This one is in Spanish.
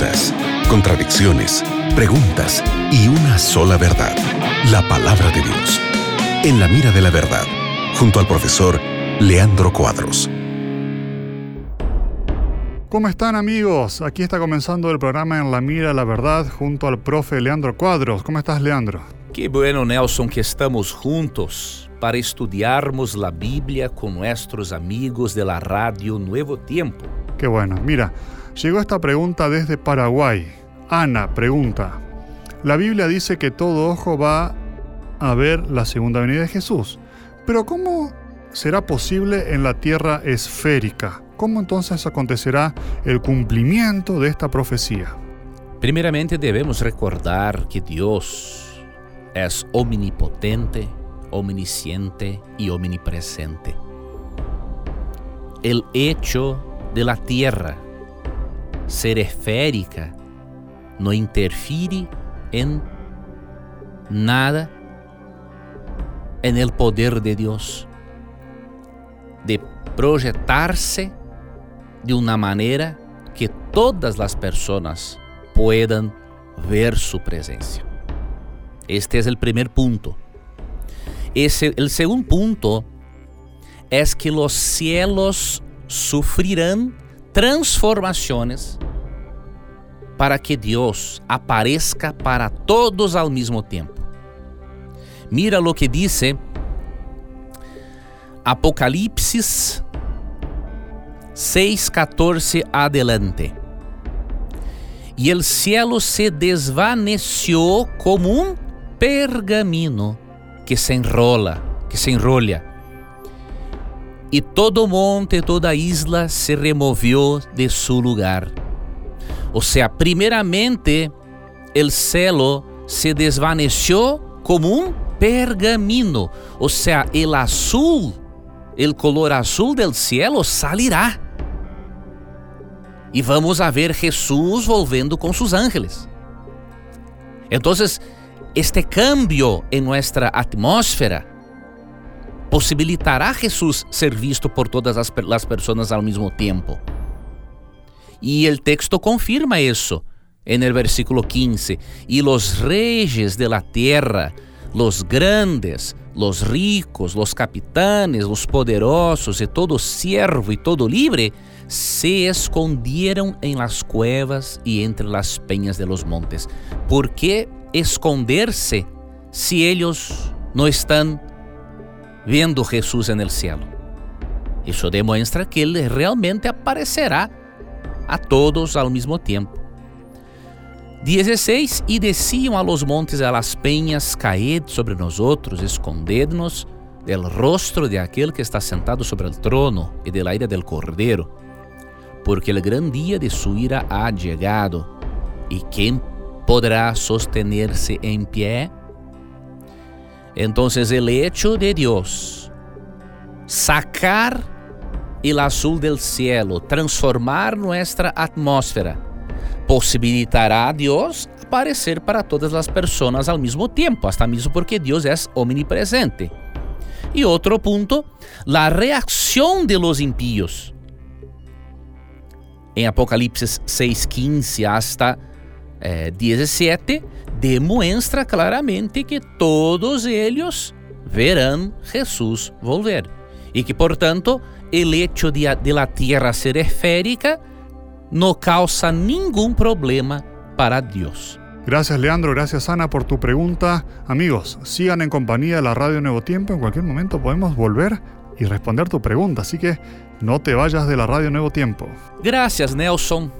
dudas, contradicciones, preguntas y una sola verdad, la palabra de Dios. En la mira de la verdad, junto al profesor Leandro Cuadros. ¿Cómo están amigos? Aquí está comenzando el programa En la mira de la verdad junto al profe Leandro Cuadros. ¿Cómo estás Leandro? Qué bueno Nelson que estamos juntos para estudiarmos la Biblia con nuestros amigos de la radio Nuevo Tiempo. Qué bueno. Mira, llegó esta pregunta desde Paraguay. Ana pregunta, la Biblia dice que todo ojo va a ver la segunda venida de Jesús, pero ¿cómo será posible en la tierra esférica? ¿Cómo entonces acontecerá el cumplimiento de esta profecía? Primeramente debemos recordar que Dios es omnipotente, omnisciente y omnipresente. El hecho de la tierra ser esférica no interfiere en nada en el poder de Dios de proyectarse de una manera que todas las personas puedan ver su presencia. Este es el primer punto. El segundo punto es que los cielos sufrirán transformaciones para que Deus apareça para todos ao mesmo tempo. Mira lo que dice Apocalipsis 6:14 adelante. E o cielo se desvaneció como um pergamino que se enrola, que se enrolha. E todo monte, toda isla se removió de su lugar o sea, primeramente el cielo se desvaneció como un pergamino. O sea, el azul, el color azul del cielo salirá. E vamos a ver Jesus volvendo com seus ángeles. Então, este cambio em nossa atmosfera possibilitará Jesus ser visto por todas as, as pessoas ao mesmo tempo. Y el texto confirma eso en el versículo 15. Y los reyes de la tierra, los grandes, los ricos, los capitanes, los poderosos y todo siervo y todo libre, se escondieron en las cuevas y entre las peñas de los montes. ¿Por qué esconderse si ellos no están viendo Jesús en el cielo? Eso demuestra que Él realmente aparecerá a todos ao mesmo tempo. 16 E desciam a los montes a las peñas, caed sobre nós outros, esconded-nos del rostro de aquel que está sentado sobre el trono e de la ira del cordero, porque el gran día de su ira ha llegado, e quem podrá sostenerse en pie? Entonces el hecho de Dios sacar el azul del cielo, transformar nuestra atmósfera, possibilitará a Deus aparecer para todas as pessoas ao mesmo tempo, hasta mesmo porque Deus é omnipresente. E outro ponto, a reação de los impíos. Em Apocalipse 6:15 hasta eh, 17, demonstra claramente que todos eles verão Jesus volver e que, portanto, el hecho de, de la Tierra ser esférica no causa ningún problema para Dios. Gracias Leandro, gracias Ana por tu pregunta. Amigos, sigan en compañía de la Radio Nuevo Tiempo. En cualquier momento podemos volver y responder tu pregunta, así que no te vayas de la Radio Nuevo Tiempo. Gracias Nelson